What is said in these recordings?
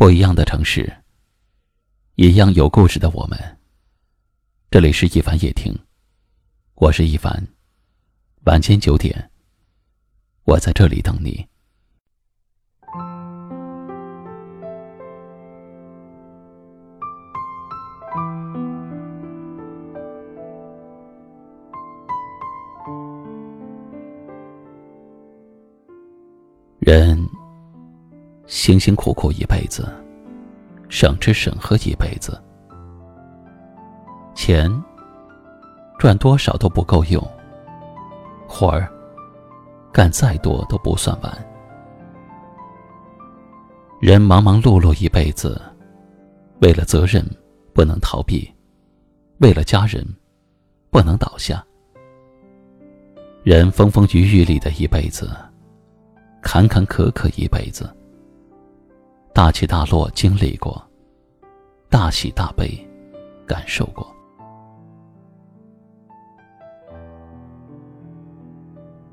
不一样的城市，一样有故事的我们。这里是一凡夜听，我是一凡。晚间九点，我在这里等你。人辛辛苦苦一辈子，省吃省喝一辈子，钱赚多少都不够用，活儿干再多都不算完。人忙忙碌碌一辈子，为了责任不能逃避，为了家人不能倒下。人风风雨雨里的一辈子。坎坎坷坷一辈子，大起大落经历过，大喜大悲感受过。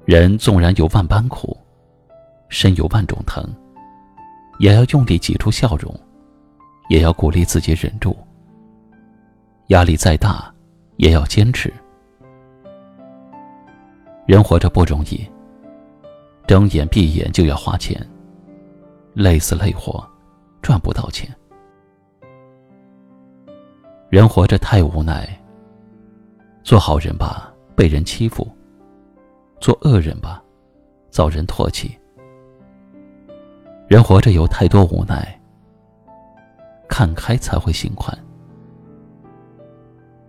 人纵然有万般苦，身有万种疼，也要用力挤出笑容，也要鼓励自己忍住。压力再大，也要坚持。人活着不容易。睁眼闭眼就要花钱，累死累活，赚不到钱。人活着太无奈，做好人吧，被人欺负；做恶人吧，遭人唾弃。人活着有太多无奈，看开才会心宽。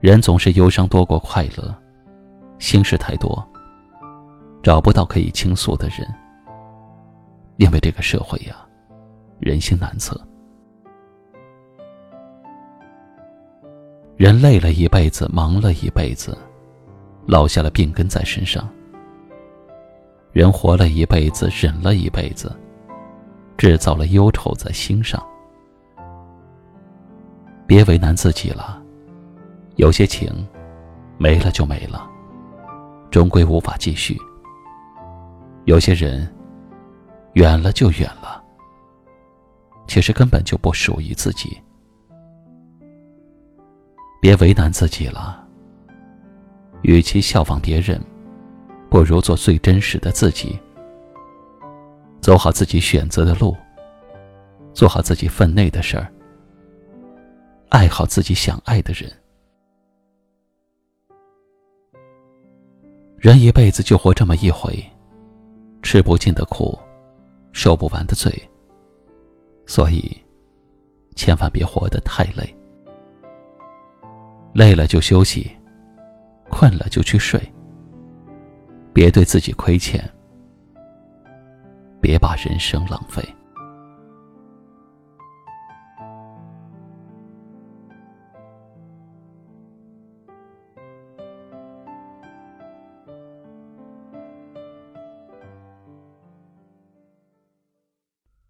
人总是忧伤多过快乐，心事太多。找不到可以倾诉的人，因为这个社会呀，人心难测。人累了一辈子，忙了一辈子，落下了病根在身上。人活了一辈子，忍了一辈子，制造了忧愁在心上。别为难自己了，有些情，没了就没了，终归无法继续。有些人，远了就远了，其实根本就不属于自己。别为难自己了。与其效仿别人，不如做最真实的自己。走好自己选择的路，做好自己分内的事儿，爱好自己想爱的人。人一辈子就活这么一回。吃不尽的苦，受不完的罪。所以，千万别活得太累。累了就休息，困了就去睡。别对自己亏欠，别把人生浪费。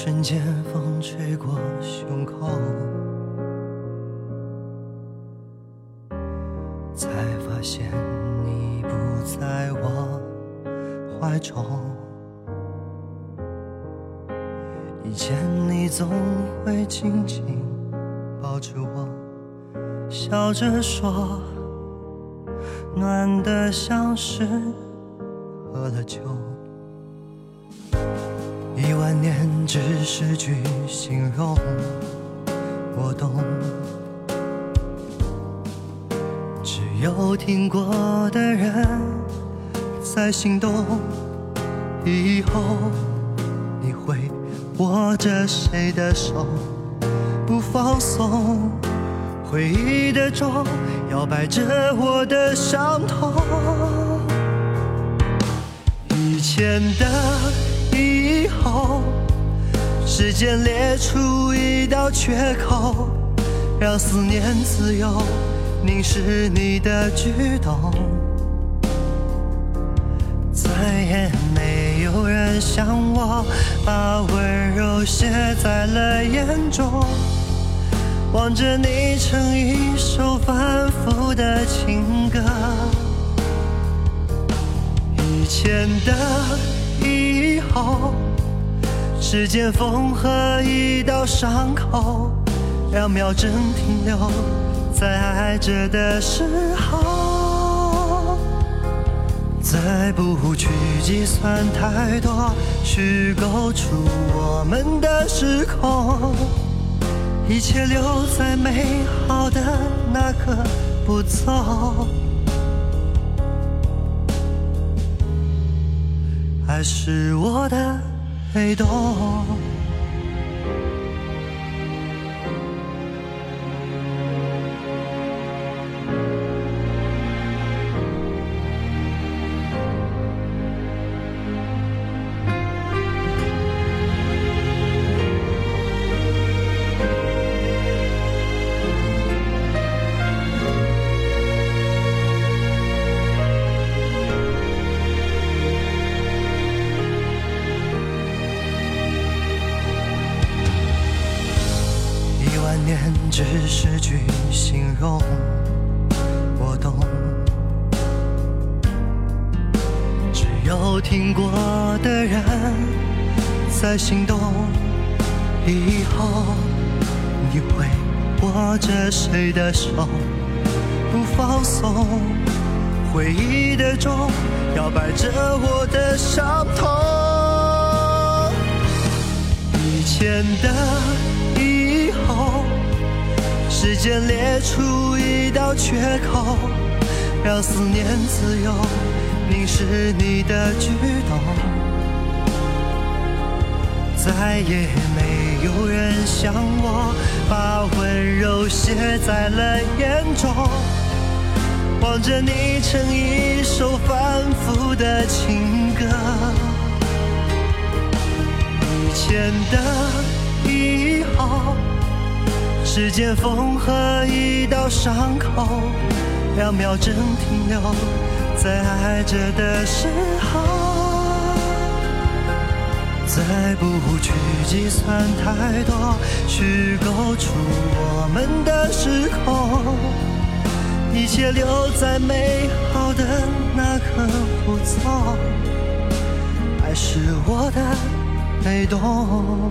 瞬间，风吹过胸口，才发现你不在我怀中。以前你总会紧紧抱着我，笑着说，暖得像是喝了酒。一万年只是句形容，我懂。只有听过的人在心动。以后你会握着谁的手不放松？回忆的钟摇摆着我的伤痛。以前的以后，时间裂出一道缺口，让思念自由凝视你的举动。再也没有人像我，把温柔写在了眼中。望着你成一首反复的情歌，以前的后，时间缝合一道伤口，两秒针停留在爱着的时候，再不去计算太多，虚构出我们的时空。一切留在美好的那个步骤，是我的黑洞。容，我懂。只有听过的人在心动。以后你会握着谁的手不放松？回忆的钟摇摆着我的伤痛。以前的。时间裂出一道缺口，让思念自由凝视你的举动。再也没有人像我，把温柔写在了眼中。望着你成一首反复的情歌。以前的以后。时间缝合一道伤口，两秒针停留在爱着的时候，再不去计算太多，虚构出我们的时空，一切留在美好的那个步骤，爱是我的被动。